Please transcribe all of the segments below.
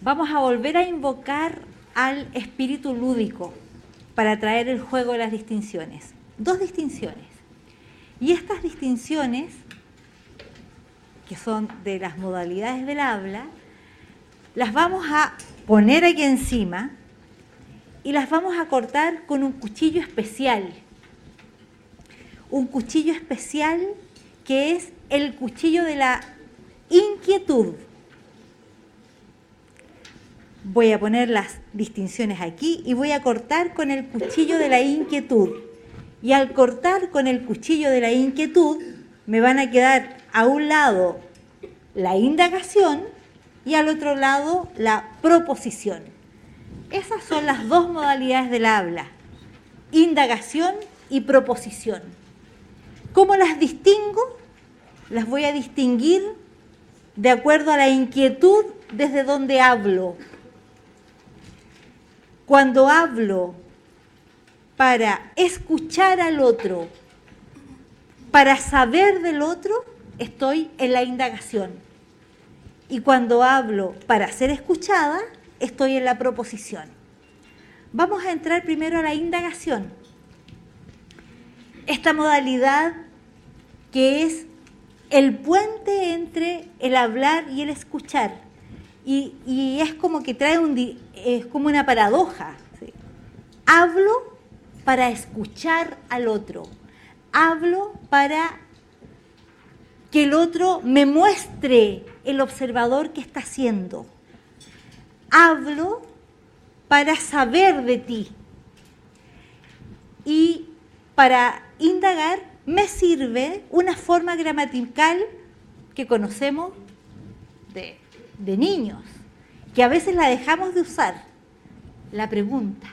vamos a volver a invocar al espíritu lúdico para traer el juego de las distinciones. Dos distinciones. Y estas distinciones, que son de las modalidades del habla, las vamos a poner aquí encima y las vamos a cortar con un cuchillo especial. Un cuchillo especial que es el cuchillo de la inquietud. Voy a poner las distinciones aquí y voy a cortar con el cuchillo de la inquietud. Y al cortar con el cuchillo de la inquietud, me van a quedar a un lado la indagación y al otro lado la proposición. Esas son las dos modalidades del habla, indagación y proposición. ¿Cómo las distingo? Las voy a distinguir de acuerdo a la inquietud desde donde hablo. Cuando hablo para escuchar al otro, para saber del otro, estoy en la indagación. Y cuando hablo para ser escuchada, estoy en la proposición. Vamos a entrar primero a la indagación. Esta modalidad que es el puente entre el hablar y el escuchar. Y, es como que trae un, es como una paradoja. Hablo para escuchar al otro. Hablo para que el otro me muestre el observador que está haciendo. Hablo para saber de ti. Y para indagar me sirve una forma gramatical que conocemos de, de niños, que a veces la dejamos de usar, la pregunta.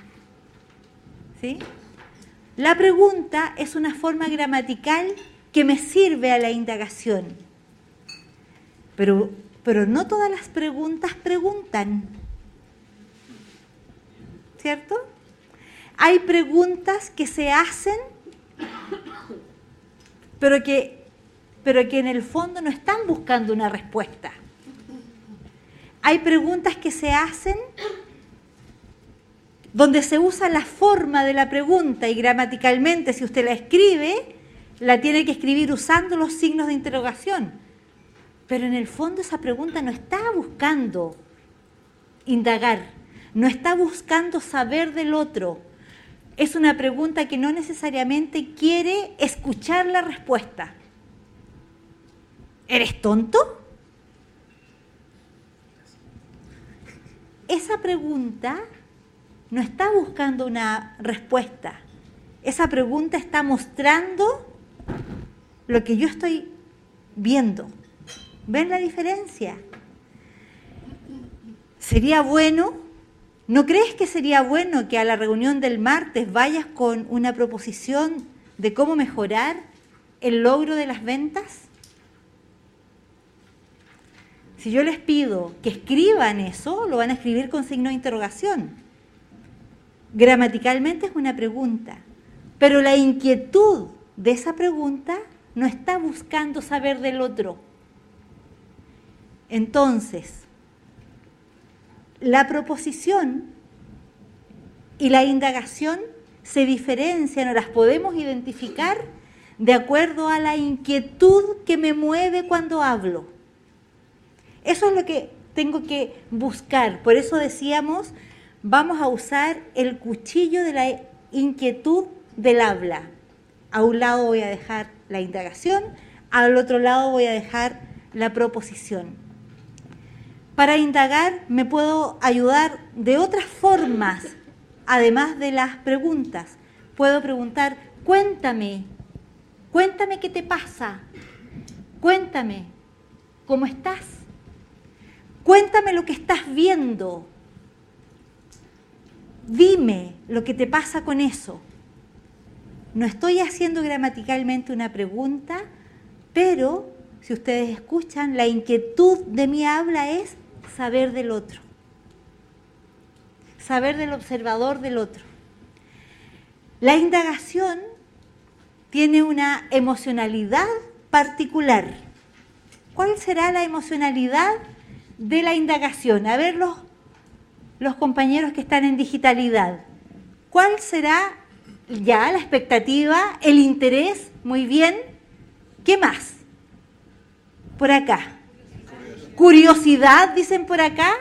¿Sí? La pregunta es una forma gramatical que me sirve a la indagación. Pero, pero no todas las preguntas preguntan. ¿Cierto? Hay preguntas que se hacen, pero que, pero que en el fondo no están buscando una respuesta. Hay preguntas que se hacen donde se usa la forma de la pregunta y gramaticalmente, si usted la escribe, la tiene que escribir usando los signos de interrogación. Pero en el fondo esa pregunta no está buscando indagar, no está buscando saber del otro. Es una pregunta que no necesariamente quiere escuchar la respuesta. ¿Eres tonto? Esa pregunta no está buscando una respuesta. Esa pregunta está mostrando lo que yo estoy viendo. ¿Ven la diferencia? Sería bueno, ¿no crees que sería bueno que a la reunión del martes vayas con una proposición de cómo mejorar el logro de las ventas? Si yo les pido que escriban eso, lo van a escribir con signo de interrogación gramaticalmente es una pregunta, pero la inquietud de esa pregunta no está buscando saber del otro. Entonces, la proposición y la indagación se diferencian o las podemos identificar de acuerdo a la inquietud que me mueve cuando hablo. Eso es lo que tengo que buscar. Por eso decíamos vamos a usar el cuchillo de la inquietud del habla. A un lado voy a dejar la indagación, al otro lado voy a dejar la proposición. Para indagar me puedo ayudar de otras formas, además de las preguntas. Puedo preguntar, cuéntame, cuéntame qué te pasa, cuéntame cómo estás, cuéntame lo que estás viendo, dime lo que te pasa con eso. No estoy haciendo gramaticalmente una pregunta, pero si ustedes escuchan, la inquietud de mi habla es saber del otro, saber del observador del otro. La indagación tiene una emocionalidad particular. ¿Cuál será la emocionalidad de la indagación? A ver los los compañeros que están en digitalidad? ¿Cuál será ya la expectativa, el interés? Muy bien. ¿Qué más? Por acá. Curiosidad, dicen por acá.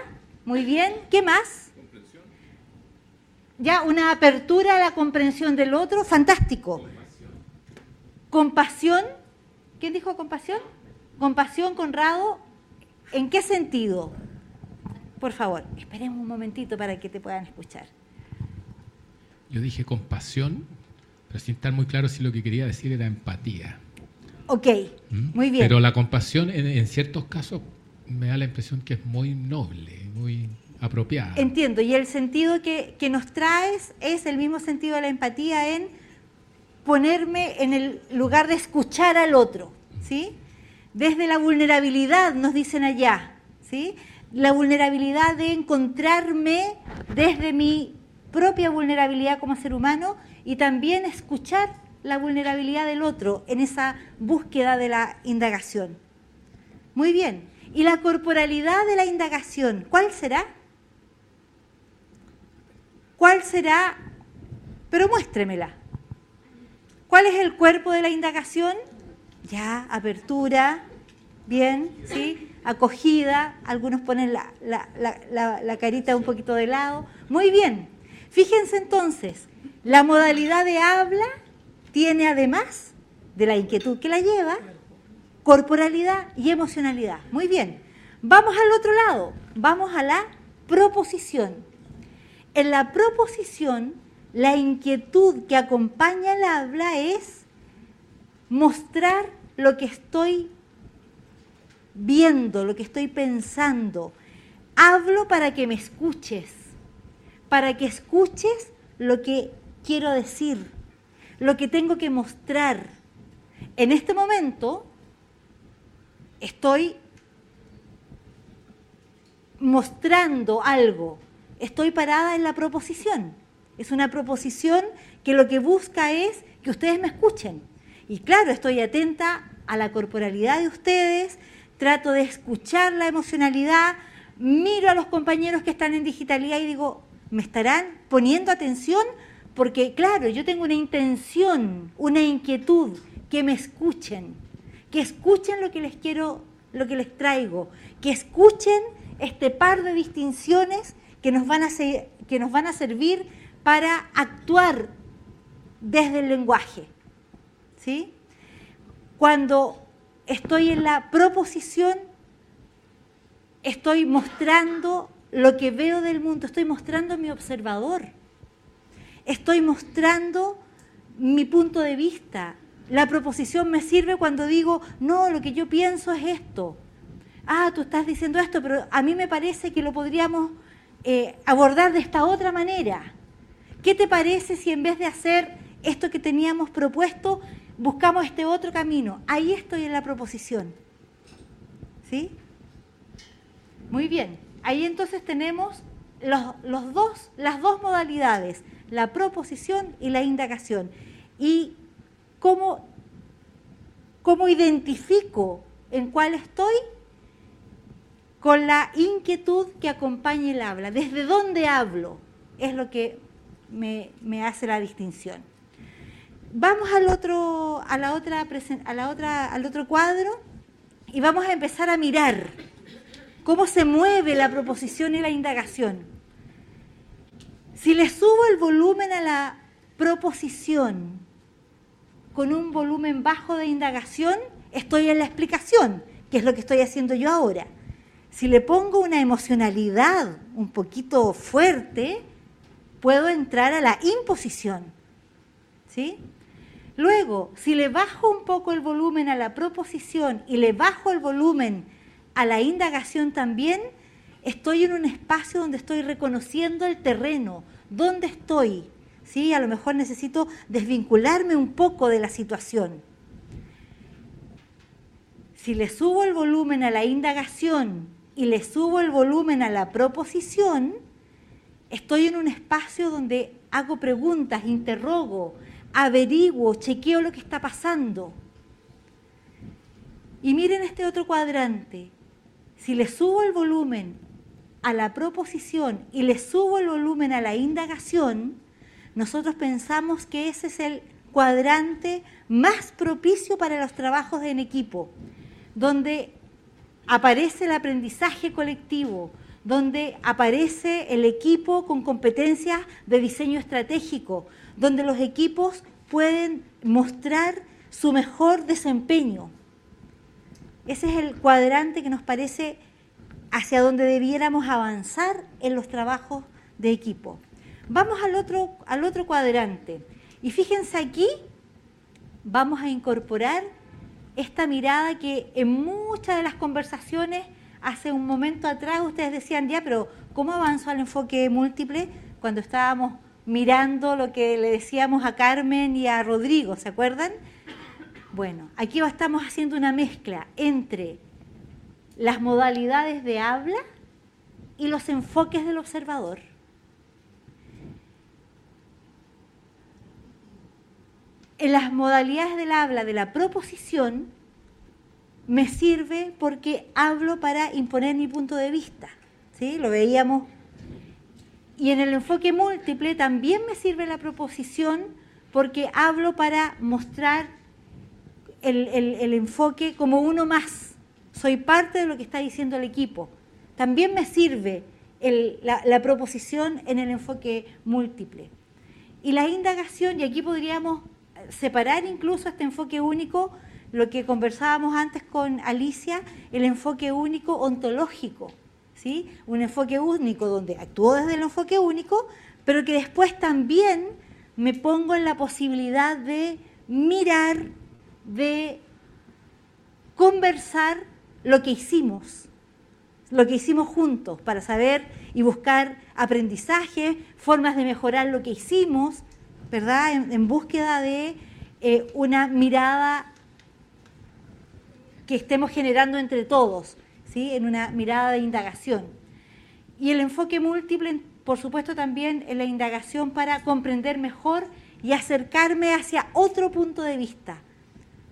Muy bien. ¿Qué más? Ya una apertura a la comprensión del otro. Fantástico. Compasión. ¿Quién dijo compasión? Compasión, Conrado. ¿En qué sentido? Por favor, esperemos un momentito para que te puedan escuchar. Yo dije compasión, pero sin estar muy claro si lo que quería decir era empatía. Ok, ¿Mm? muy bien. Pero la compasión en, en ciertos casos me da la impresión que es muy noble, muy apropiada. Entiendo, y el sentido que, que nos traes es el mismo sentido de la empatía en ponerme en el lugar de escuchar al otro, ¿sí? Desde la vulnerabilidad, nos dicen allá, ¿sí? La vulnerabilidad de encontrarme desde mi propia vulnerabilidad como ser humano y también escuchar la vulnerabilidad del otro en esa búsqueda de la indagación. Muy bien. ¿Y la corporalidad de la indagación, cuál será? ¿Cuál será? Pero muéstremela. ¿Cuál es el cuerpo de la indagación? Ya, apertura, bien, ¿sí? Acogida, algunos ponen la, carita un poquito de lado. Muy bien. Fíjense entonces, la modalidad de habla tiene además de la inquietud que la lleva, corporalidad y emocionalidad. Muy bien. Vamos al otro lado, vamos a la proposición. En la proposición, la inquietud que acompaña el habla es mostrar lo que estoy viendo, lo que estoy pensando. Hablo para que me escuches, para que escuches lo que quiero decir, lo que tengo que mostrar. En este momento estoy mostrando algo, estoy parada en la proposición. Es una proposición que lo que busca es que ustedes me escuchen. Y claro, estoy atenta a la corporalidad de ustedes, trato de escuchar la emocionalidad, miro a los compañeros que están en digitalidad y digo, ¿me estarán poniendo atención? Porque claro, yo tengo una intención, una inquietud, que me escuchen, que escuchen lo que les quiero, lo que les traigo, que escuchen este par de distinciones que nos van a, que nos van a servir para actuar desde el lenguaje. ¿sí? Cuando estoy en la proposición, estoy mostrando lo que veo del mundo, estoy mostrando mi observador, estoy mostrando mi punto de vista. La proposición me sirve cuando digo, no, lo que yo pienso es esto. Ah, tú estás diciendo esto, pero a mí me parece que lo podríamos eh, abordar de esta otra manera. ¿Qué te parece si en vez de hacer esto que teníamos propuesto, buscamos este otro camino? Ahí estoy en la proposición. ¿Sí? Muy bien. Ahí entonces tenemos los, los dos, las dos modalidades, la proposición y la indagación. Y cómo, cómo identifico en cuál estoy con la inquietud que acompaña el habla. ¿Desde dónde hablo? Es lo que me, me hace la distinción. Vamos al otro, a la otra, a la otra, al otro cuadro y vamos a empezar a mirar cómo se mueve la proposición y la indagación. Si le subo el volumen a la proposición con un volumen bajo de indagación, estoy en la explicación, que es lo que estoy haciendo yo ahora. Si le pongo una emocionalidad un poquito fuerte, puedo entrar a la imposición. ¿Sí? Luego, si le bajo un poco el volumen a la proposición y le bajo el volumen a la indagación también, estoy en un espacio donde estoy reconociendo el terreno, dónde estoy. ¿Sí? A lo mejor necesito desvincularme un poco de la situación. Si le subo el volumen a la indagación y le subo el volumen a la proposición, estoy en un espacio donde hago preguntas, interrogo, averiguo, chequeo lo que está pasando. Y miren este otro cuadrante. Si le subo el volumen a la proposición y le subo el volumen a la indagación, nosotros pensamos que ese es el cuadrante más propicio para los trabajos en equipo, donde aparece el aprendizaje colectivo, donde aparece el equipo con competencias de diseño estratégico, donde los equipos pueden mostrar su mejor desempeño. Ese es el cuadrante que nos parece hacia donde debiéramos avanzar en los trabajos de equipo. Vamos al otro, al otro cuadrante. Y fíjense aquí, vamos a incorporar esta mirada que en muchas de las conversaciones hace un momento atrás ustedes decían, ya, pero ¿cómo avanzó al enfoque múltiple cuando estábamos mirando lo que le decíamos a Carmen y a Rodrigo, ¿se acuerdan? Bueno, aquí estamos haciendo una mezcla entre las modalidades de habla y los enfoques del observador. En las modalidades del habla de la proposición me sirve porque hablo para imponer mi punto de vista. ¿sí? Lo veíamos. Y en el enfoque múltiple también me sirve la proposición porque hablo para mostrar el enfoque como uno más soy parte de lo que está diciendo el equipo. También me sirve la, proposición en el enfoque múltiple. Y la indagación, y aquí podríamos separar incluso este enfoque único, lo que conversábamos antes con Alicia, el enfoque único ontológico, Un enfoque único donde actúo desde el enfoque único, pero que después también me pongo en la posibilidad de mirar, de conversar lo que hicimos, lo que hicimos juntos para saber y buscar aprendizaje, formas de mejorar lo que hicimos, ¿verdad? En, búsqueda de eh, una mirada que estemos generando entre todos, ¿sí? En una mirada de indagación. Y el enfoque múltiple, por supuesto, también en la indagación para comprender mejor y acercarme hacia otro punto de vista,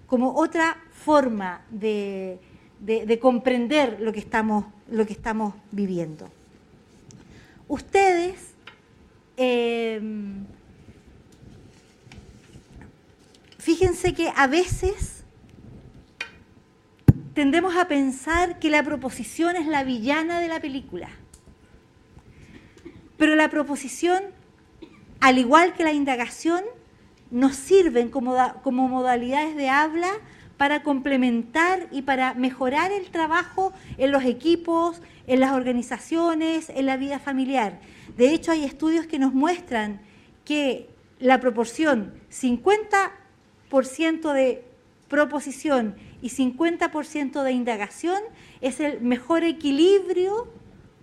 como otra forma de, de, comprender lo que, estamos, lo que estamos viviendo. Ustedes em, fíjense que a veces tendemos a pensar que la proposición es la villana de la película. Pero la proposición, al igual que la indagación, nos sirven como, modalidades de habla para complementar y para mejorar el trabajo en los equipos, en las organizaciones, en la vida familiar. De hecho, hay estudios que nos muestran que la proporción 50% de proposición y 50% de indagación es el mejor equilibrio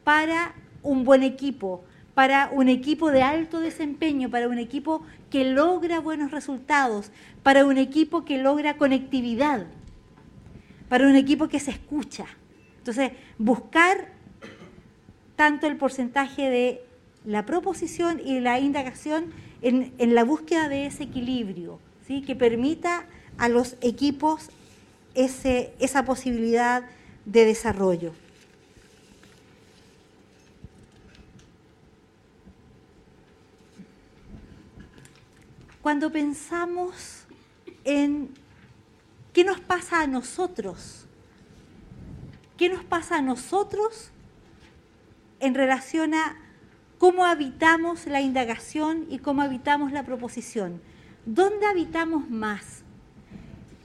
para un buen equipo, para un equipo de alto desempeño, para un equipo que logra buenos resultados, para un equipo que logra conectividad, para un equipo que se escucha. Entonces, buscar tanto el porcentaje de la proposición y la indagación en, la búsqueda de ese equilibrio, ¿sí? que permita a los equipos ese, esa posibilidad de desarrollo. Cuando pensamos en qué nos pasa a nosotros, qué nos pasa a nosotros en relación a cómo habitamos la indagación y cómo habitamos la proposición. ¿Dónde habitamos más?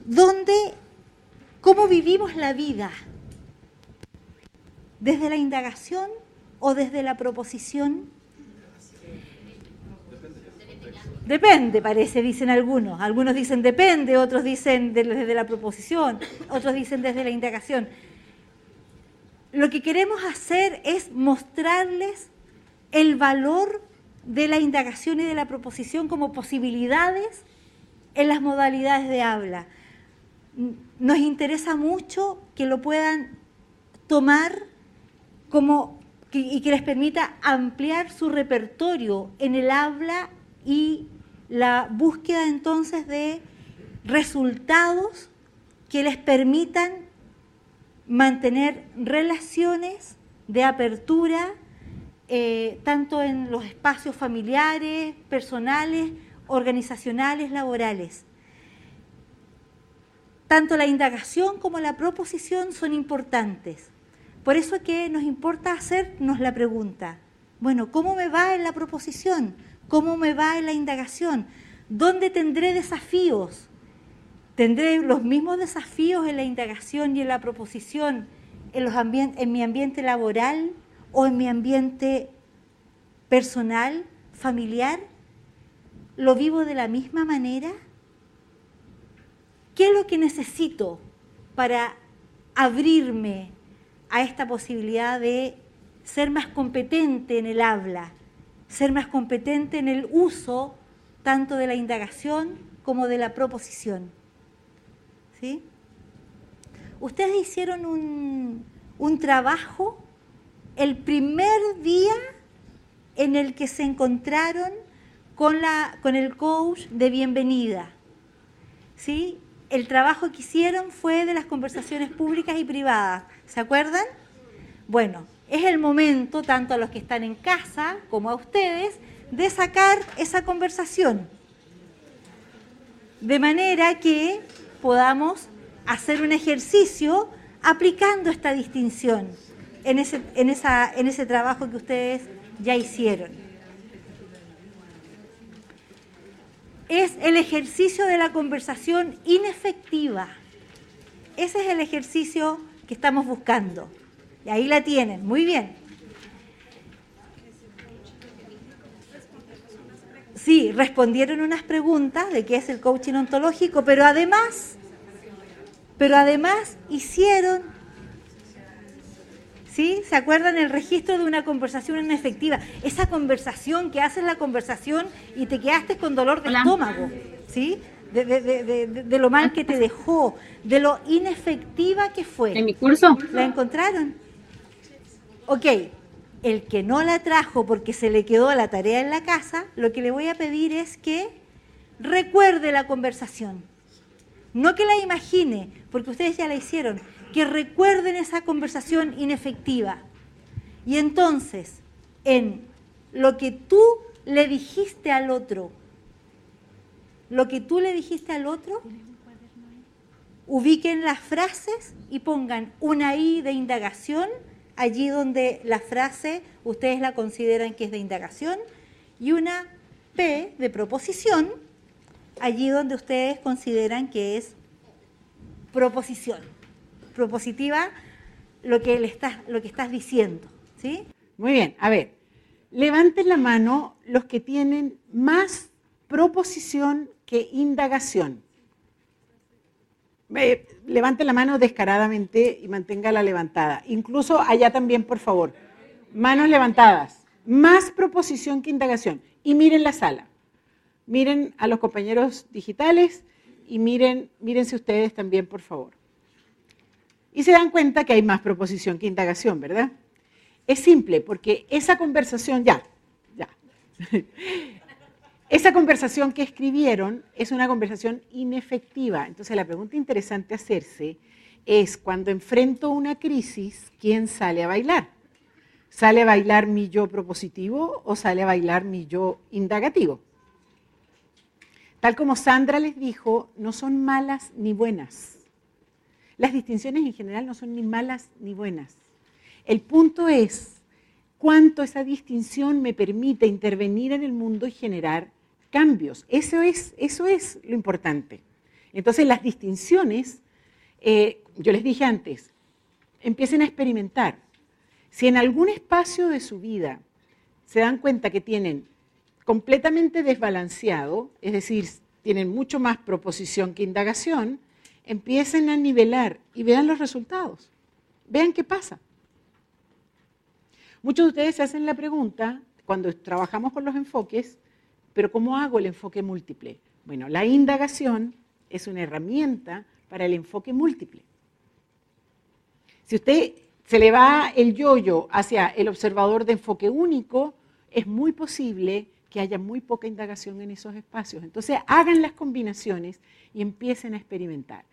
¿Dónde, cómo vivimos la vida? ¿Desde la indagación o desde la proposición? Depende, parece, dicen algunos. Algunos dicen depende, otros dicen desde la proposición, otros dicen desde la indagación. Lo que queremos hacer es mostrarles el valor de la indagación y de la proposición como posibilidades en las modalidades de habla. Nos interesa mucho que lo puedan tomar como y que les permita ampliar su repertorio en el habla y la búsqueda entonces de resultados que les permitan mantener relaciones de apertura, eh, tanto en los espacios familiares, personales, organizacionales, laborales. Tanto la indagación como la proposición son importantes. Por eso es que nos importa hacernos la pregunta, bueno, ¿cómo me va en la proposición? ¿Cómo me va en la indagación? ¿Dónde tendré desafíos? ¿Tendré los mismos desafíos en la indagación y en la proposición en, en mi ambiente laboral o en mi ambiente personal, familiar? ¿Lo vivo de la misma manera? ¿Qué es lo que necesito para abrirme a esta posibilidad de ser más competente en el habla, ser más competente en el uso tanto de la indagación como de la proposición? ¿Sí? Ustedes hicieron un, un trabajo el primer día en el que se encontraron con, la, con el coach de bienvenida. ¿Sí? El trabajo que hicieron fue de las conversaciones públicas y privadas. ¿Se acuerdan? Bueno, es el momento, tanto a los que están en casa como a ustedes, de sacar esa conversación. De manera que podamos hacer un ejercicio aplicando esta distinción en ese, en esa, en ese trabajo que ustedes ya hicieron. Es el ejercicio de la conversación inefectiva. Ese es el ejercicio que estamos buscando. Y ahí la tienen, muy bien. Sí, respondieron unas preguntas de qué es el coaching ontológico, pero además, pero además hicieron ¿Sí? ¿Se acuerdan el registro de una conversación inefectiva? Esa conversación que haces la conversación y te quedaste con dolor de estómago, ¿sí? De, lo mal que te dejó, de lo inefectiva que fue. ¿En mi curso? ¿La encontraron? Ok, el que no la trajo porque se le quedó la tarea en la casa, lo que le voy a pedir es que recuerde la conversación. No que la imagine, porque ustedes ya la hicieron, que recuerden esa conversación inefectiva. Y entonces, en lo que tú le dijiste al otro, lo que tú le dijiste al otro, ubiquen las frases y pongan una I de indagación allí donde la frase ustedes la consideran que es de indagación y una P de proposición allí donde ustedes consideran que es proposición propositiva lo que, estás, diciendo. ¿sí? Muy bien, a ver, levanten la mano los que tienen más proposición que indagación. levanten la mano descaradamente y manténgala levantada. Incluso allá también, por favor. Manos levantadas. Más proposición que indagación. Y miren la sala. Miren a los compañeros digitales y miren, mírense ustedes también, por favor. Y se dan cuenta que hay más proposición que indagación, ¿verdad? Es simple, porque esa conversación, ya, ya. Esa conversación que escribieron es una conversación inefectiva. Entonces la pregunta interesante hacerse es, cuando enfrento una crisis, ¿quién sale a bailar? ¿Sale a bailar mi yo propositivo o sale a bailar mi yo indagativo? Tal como Sandra les dijo, no son malas ni buenas las distinciones en general no son ni malas ni buenas. El punto es cuánto esa distinción me permite intervenir en el mundo y generar cambios. Eso es, eso es lo importante. Entonces las distinciones, eh, yo les dije antes, empiecen a experimentar. Si en algún espacio de su vida se dan cuenta que tienen completamente desbalanceado, es decir, tienen mucho más proposición que indagación, empiecen a nivelar y vean los resultados. Vean qué pasa. Muchos de ustedes se hacen la pregunta, cuando trabajamos con los enfoques, pero ¿cómo hago el enfoque múltiple? Bueno, la indagación es una herramienta para el enfoque múltiple. Si usted se le va el yoyo hacia el observador de enfoque único, es muy posible que haya muy poca indagación en esos espacios. Entonces, hagan las combinaciones y empiecen a experimentar.